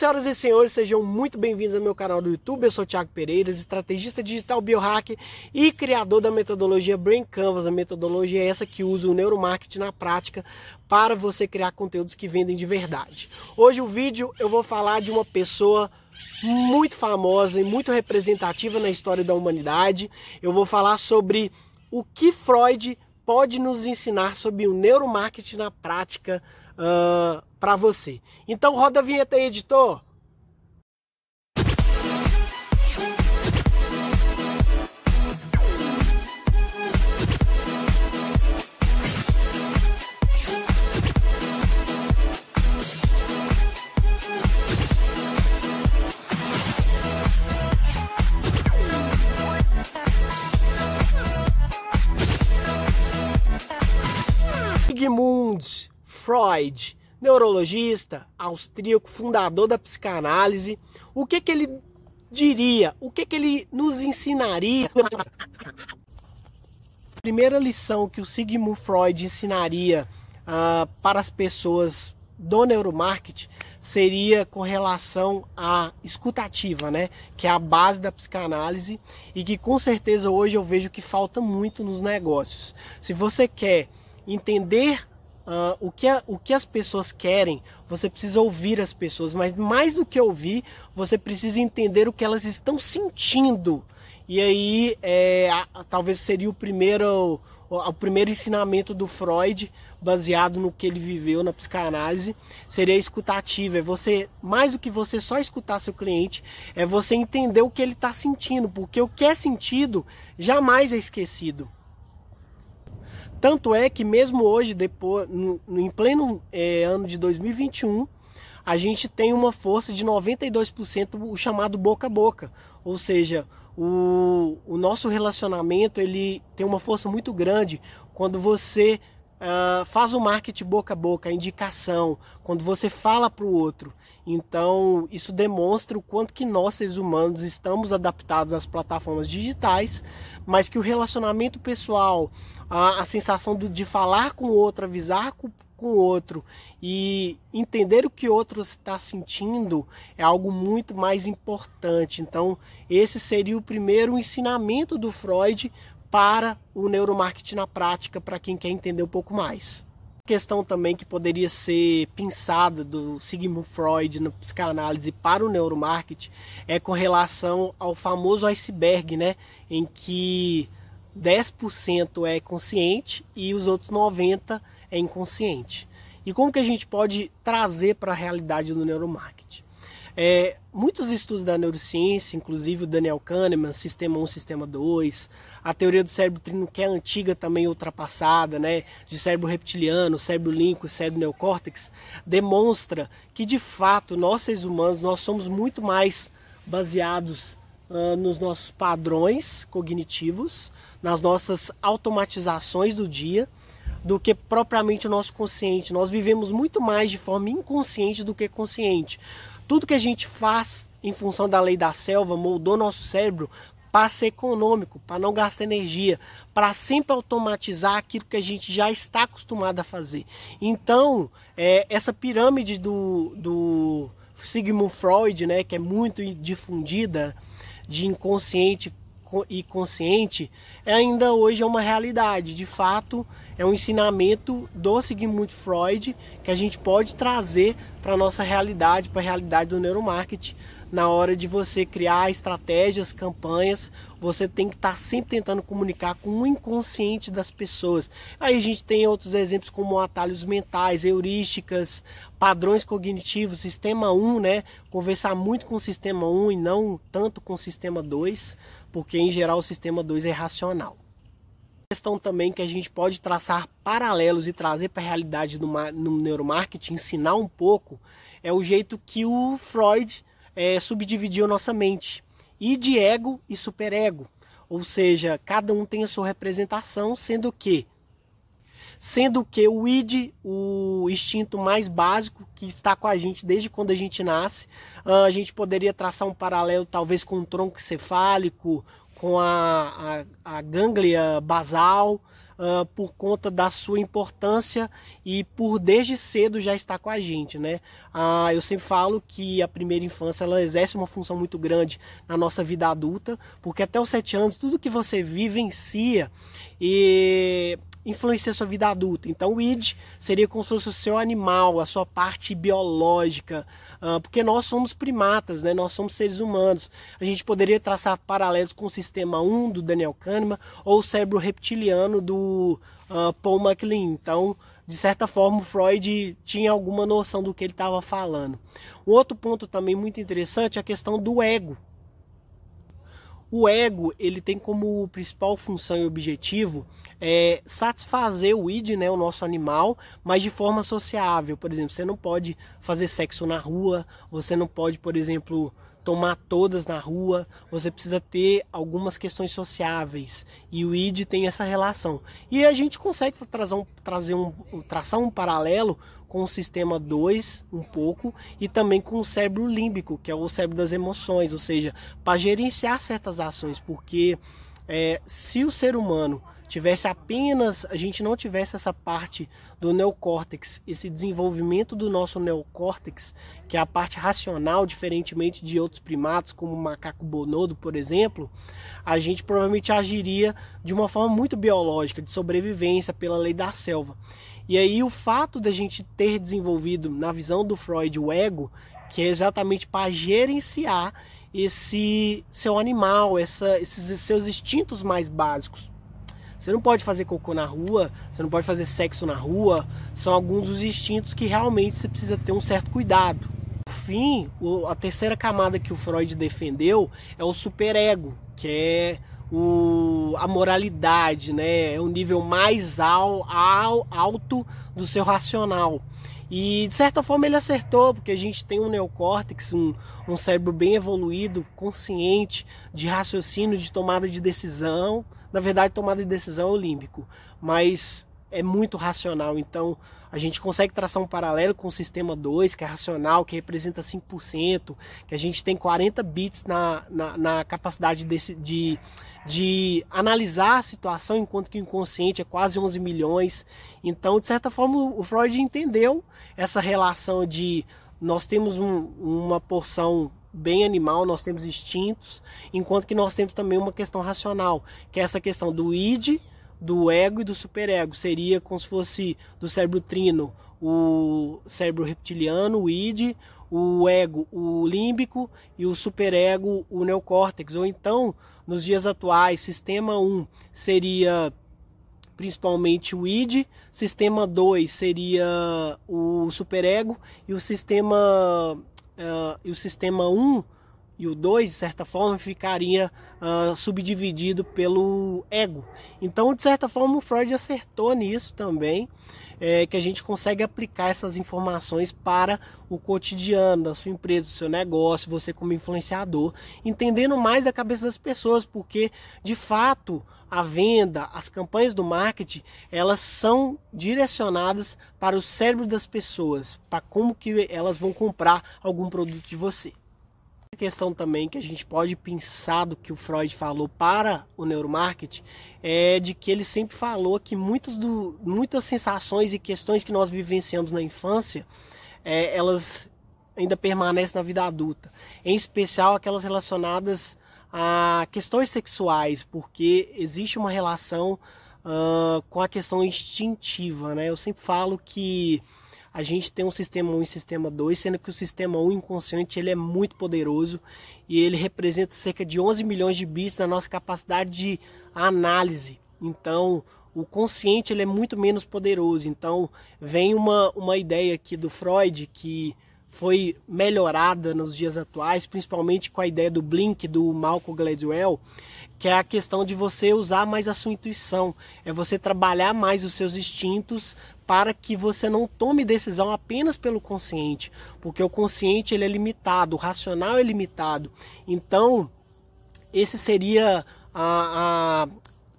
Senhoras e senhores, sejam muito bem-vindos ao meu canal do YouTube. Eu sou Thiago Pereira, estrategista digital biohacker e criador da metodologia Brain Canvas. A metodologia é essa que usa o neuromarketing na prática para você criar conteúdos que vendem de verdade. Hoje o vídeo eu vou falar de uma pessoa muito famosa e muito representativa na história da humanidade. Eu vou falar sobre o que Freud pode nos ensinar sobre o neuromarketing na prática uh, para você. Então roda a vinheta aí, editor. Sigmund Freud, neurologista austríaco, fundador da psicanálise, o que que ele diria? O que que ele nos ensinaria? A primeira lição que o Sigmund Freud ensinaria uh, para as pessoas do neuromarketing seria com relação à escutativa, né? Que é a base da psicanálise e que com certeza hoje eu vejo que falta muito nos negócios. Se você quer entender Uh, o, que a, o que as pessoas querem, você precisa ouvir as pessoas, mas mais do que ouvir, você precisa entender o que elas estão sentindo. E aí, é, a, talvez seria o primeiro, o, o, primeiro ensinamento do Freud, baseado no que ele viveu na psicanálise, seria escutativa. É você, mais do que você só escutar seu cliente, é você entender o que ele está sentindo, porque o que é sentido jamais é esquecido. Tanto é que mesmo hoje, depois, no, em pleno é, ano de 2021, a gente tem uma força de 92% o chamado boca a boca. Ou seja, o, o nosso relacionamento ele tem uma força muito grande quando você uh, faz o marketing boca a boca, a indicação, quando você fala para o outro. Então, isso demonstra o quanto que nós, seres humanos, estamos adaptados às plataformas digitais, mas que o relacionamento pessoal, a, a sensação do, de falar com o outro, avisar com, com o outro e entender o que o outro está sentindo é algo muito mais importante. Então, esse seria o primeiro ensinamento do Freud para o neuromarketing na prática, para quem quer entender um pouco mais questão também que poderia ser pensada do Sigmund Freud na psicanálise para o neuromarketing é com relação ao famoso iceberg, né, em que 10% é consciente e os outros 90 é inconsciente. E como que a gente pode trazer para a realidade do neuromarketing? É, muitos estudos da neurociência, inclusive o Daniel Kahneman, Sistema 1, Sistema 2, a teoria do cérebro trino, que é antiga também ultrapassada, né, de cérebro reptiliano, cérebro límbico, cérebro neocórtex, demonstra que de fato nós seres humanos nós somos muito mais baseados uh, nos nossos padrões cognitivos, nas nossas automatizações do dia, do que propriamente o nosso consciente. Nós vivemos muito mais de forma inconsciente do que consciente. Tudo que a gente faz em função da lei da selva moldou nosso cérebro para ser econômico, para não gastar energia, para sempre automatizar aquilo que a gente já está acostumado a fazer. Então, é, essa pirâmide do, do Sigmund Freud, né, que é muito difundida, de inconsciente e consciente, ainda hoje é uma realidade. De fato, é um ensinamento do Sigmund Freud que a gente pode trazer para a nossa realidade, para a realidade do neuromarketing. Na hora de você criar estratégias, campanhas, você tem que estar tá sempre tentando comunicar com o inconsciente das pessoas. Aí a gente tem outros exemplos como atalhos mentais, heurísticas, padrões cognitivos, sistema 1, né? Conversar muito com o sistema 1 e não tanto com o sistema 2 porque em geral o sistema 2 é racional. Questão também que a gente pode traçar paralelos e trazer para a realidade no, no neuromarketing, ensinar um pouco, é o jeito que o Freud é, subdividiu nossa mente, e de ego e superego. Ou seja, cada um tem a sua representação, sendo que sendo que o id, o instinto mais básico que está com a gente desde quando a gente nasce, ah, a gente poderia traçar um paralelo talvez com o tronco cefálico, com a, a, a gânglia basal, uh, por conta da sua importância e por desde cedo já estar com a gente, né? Uh, eu sempre falo que a primeira infância ela exerce uma função muito grande na nossa vida adulta, porque até os sete anos tudo que você vivencia e influencia a sua vida adulta. Então o id seria como se fosse o seu animal, a sua parte biológica, uh, porque nós somos primatas, né? nós somos seres humanos. A gente poderia traçar paralelos com o sistema 1 do Daniel Kahneman ou o cérebro reptiliano do uh, Paul MacLean. Então, de certa forma, o Freud tinha alguma noção do que ele estava falando. Um outro ponto também muito interessante é a questão do ego. O ego ele tem como principal função e objetivo é, satisfazer o id, né, o nosso animal, mas de forma sociável. Por exemplo, você não pode fazer sexo na rua, você não pode, por exemplo, tomar todas na rua, você precisa ter algumas questões sociáveis e o id tem essa relação. E a gente consegue trazer um, trazer um, traçar um paralelo com o sistema 2 um pouco e também com o cérebro límbico, que é o cérebro das emoções, ou seja, para gerenciar certas ações, porque é, se o ser humano tivesse apenas, a gente não tivesse essa parte do neocórtex, esse desenvolvimento do nosso neocórtex, que é a parte racional, diferentemente de outros primatos, como o macaco bonodo, por exemplo, a gente provavelmente agiria de uma forma muito biológica, de sobrevivência pela lei da selva. E aí o fato da gente ter desenvolvido, na visão do Freud, o ego, que é exatamente para gerenciar esse seu animal, essa, esses seus instintos mais básicos. Você não pode fazer cocô na rua, você não pode fazer sexo na rua, são alguns dos instintos que realmente você precisa ter um certo cuidado. Por fim, a terceira camada que o Freud defendeu é o superego, que é o, a moralidade, né? É o nível mais al, al, alto do seu racional. E de certa forma ele acertou, porque a gente tem um neocórtex, um, um cérebro bem evoluído, consciente, de raciocínio, de tomada de decisão. Na verdade, tomada de decisão é o límbico, mas é muito racional. Então, a gente consegue traçar um paralelo com o sistema 2, que é racional, que representa 5%, que a gente tem 40 bits na, na, na capacidade desse, de, de analisar a situação, enquanto que o inconsciente é quase 11 milhões. Então, de certa forma, o Freud entendeu essa relação de nós temos um, uma porção bem animal, nós temos instintos, enquanto que nós temos também uma questão racional, que é essa questão do id, do ego e do superego. Seria como se fosse do cérebro trino, o cérebro reptiliano, o id, o ego, o límbico e o superego, o neocórtex. Ou então, nos dias atuais, sistema 1 seria principalmente o id, sistema 2 seria o superego e o sistema uh, e o sistema 1 e o 2, de certa forma, ficaria uh, subdividido pelo ego. Então, de certa forma, o Freud acertou nisso também, é, que a gente consegue aplicar essas informações para o cotidiano da sua empresa, do seu negócio, você como influenciador, entendendo mais a cabeça das pessoas, porque de fato a venda, as campanhas do marketing, elas são direcionadas para o cérebro das pessoas, para como que elas vão comprar algum produto de você questão também que a gente pode pensar do que o Freud falou para o neuromarketing é de que ele sempre falou que muitos do, muitas sensações e questões que nós vivenciamos na infância, é, elas ainda permanecem na vida adulta. Em especial aquelas relacionadas a questões sexuais, porque existe uma relação uh, com a questão instintiva. Né? Eu sempre falo que a gente tem um sistema 1 e sistema 2, sendo que o sistema 1 inconsciente ele é muito poderoso e ele representa cerca de 11 milhões de bits na nossa capacidade de análise. Então, o consciente ele é muito menos poderoso. Então, vem uma, uma ideia aqui do Freud que foi melhorada nos dias atuais, principalmente com a ideia do Blink do Malcolm Gladwell, que é a questão de você usar mais a sua intuição, é você trabalhar mais os seus instintos para que você não tome decisão apenas pelo consciente, porque o consciente ele é limitado, o racional é limitado. Então, esse seria a, a,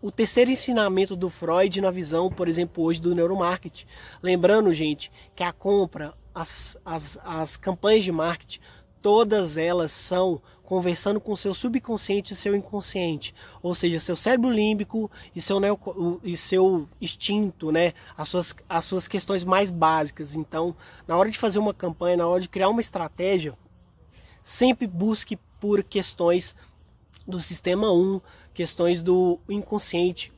o terceiro ensinamento do Freud na visão, por exemplo, hoje do neuromarketing. Lembrando, gente, que a compra, as, as, as campanhas de marketing, todas elas são conversando com seu subconsciente e seu inconsciente, ou seja, seu cérebro límbico e seu, neo, e seu instinto, né? As suas, as suas questões mais básicas. Então, na hora de fazer uma campanha, na hora de criar uma estratégia, sempre busque por questões do sistema 1, questões do inconsciente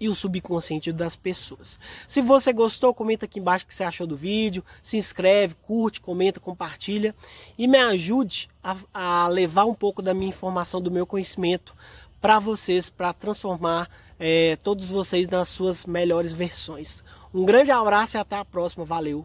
e o subconsciente das pessoas. Se você gostou, comenta aqui embaixo o que você achou do vídeo, se inscreve, curte, comenta, compartilha e me ajude a, a levar um pouco da minha informação, do meu conhecimento para vocês, para transformar é, todos vocês nas suas melhores versões. Um grande abraço e até a próxima. Valeu!